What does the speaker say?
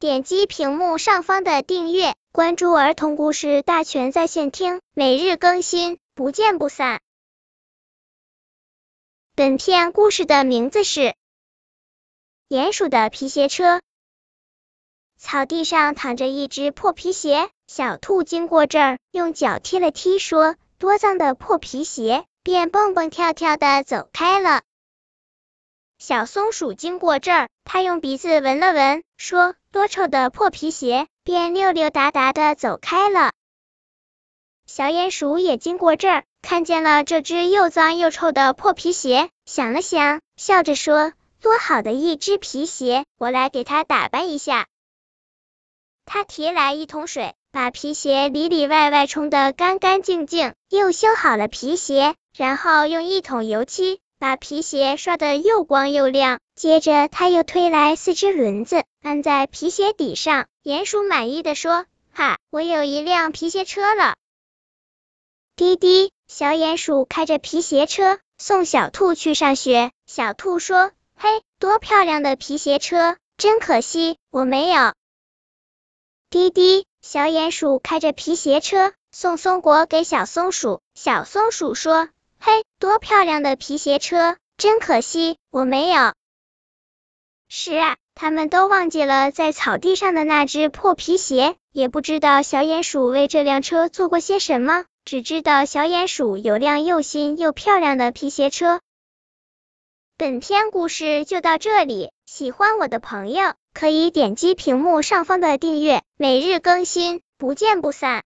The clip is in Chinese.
点击屏幕上方的订阅，关注儿童故事大全在线听，每日更新，不见不散。本片故事的名字是《鼹鼠的皮鞋车》。草地上躺着一只破皮鞋，小兔经过这儿，用脚踢了踢，说：“多脏的破皮鞋！”便蹦蹦跳跳的走开了。小松鼠经过这儿，它用鼻子闻了闻，说：“多臭的破皮鞋！”便溜溜达达的走开了。小鼹鼠也经过这儿，看见了这只又脏又臭的破皮鞋，想了想，笑着说：“多好的一只皮鞋，我来给它打扮一下。”他提来一桶水，把皮鞋里里外外冲得干干净净，又修好了皮鞋，然后用一桶油漆把皮鞋刷得又光又亮。接着他又推来四只轮子，安在皮鞋底上。鼹鼠满意的说：“哈，我有一辆皮鞋车了。”滴滴，小鼹鼠开着皮鞋车送小兔去上学。小兔说：“嘿，多漂亮的皮鞋车！真可惜，我没有。”滴滴，小鼹鼠开着皮鞋车送松果给小松鼠。小松鼠说：“嘿，多漂亮的皮鞋车！真可惜，我没有。”是啊，他们都忘记了在草地上的那只破皮鞋，也不知道小鼹鼠为这辆车做过些什么，只知道小鼹鼠有辆又新又漂亮的皮鞋车。本篇故事就到这里，喜欢我的朋友可以点击屏幕上方的订阅，每日更新，不见不散。